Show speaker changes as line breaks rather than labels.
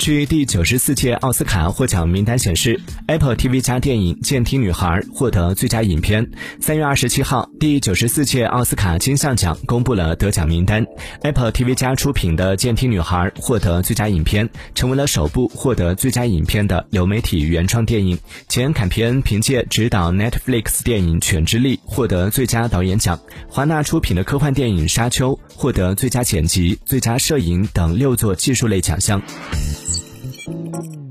据第九十四届奥斯卡获奖名单显示，Apple TV 加电影《监听女孩》获得最佳影片。三月二十七号，第九十四届奥斯卡金像奖公布了得奖名单，Apple TV 加出品的《监听女孩》获得最佳影片，成为了首部获得最佳影片的流媒体原创电影。前坎皮恩凭借执导 Netflix 电影《犬之力》获得最佳导演奖。华纳出品的科幻电影《沙丘》获得最佳剪辑、最佳摄影等六座技术类奖项。Thank you.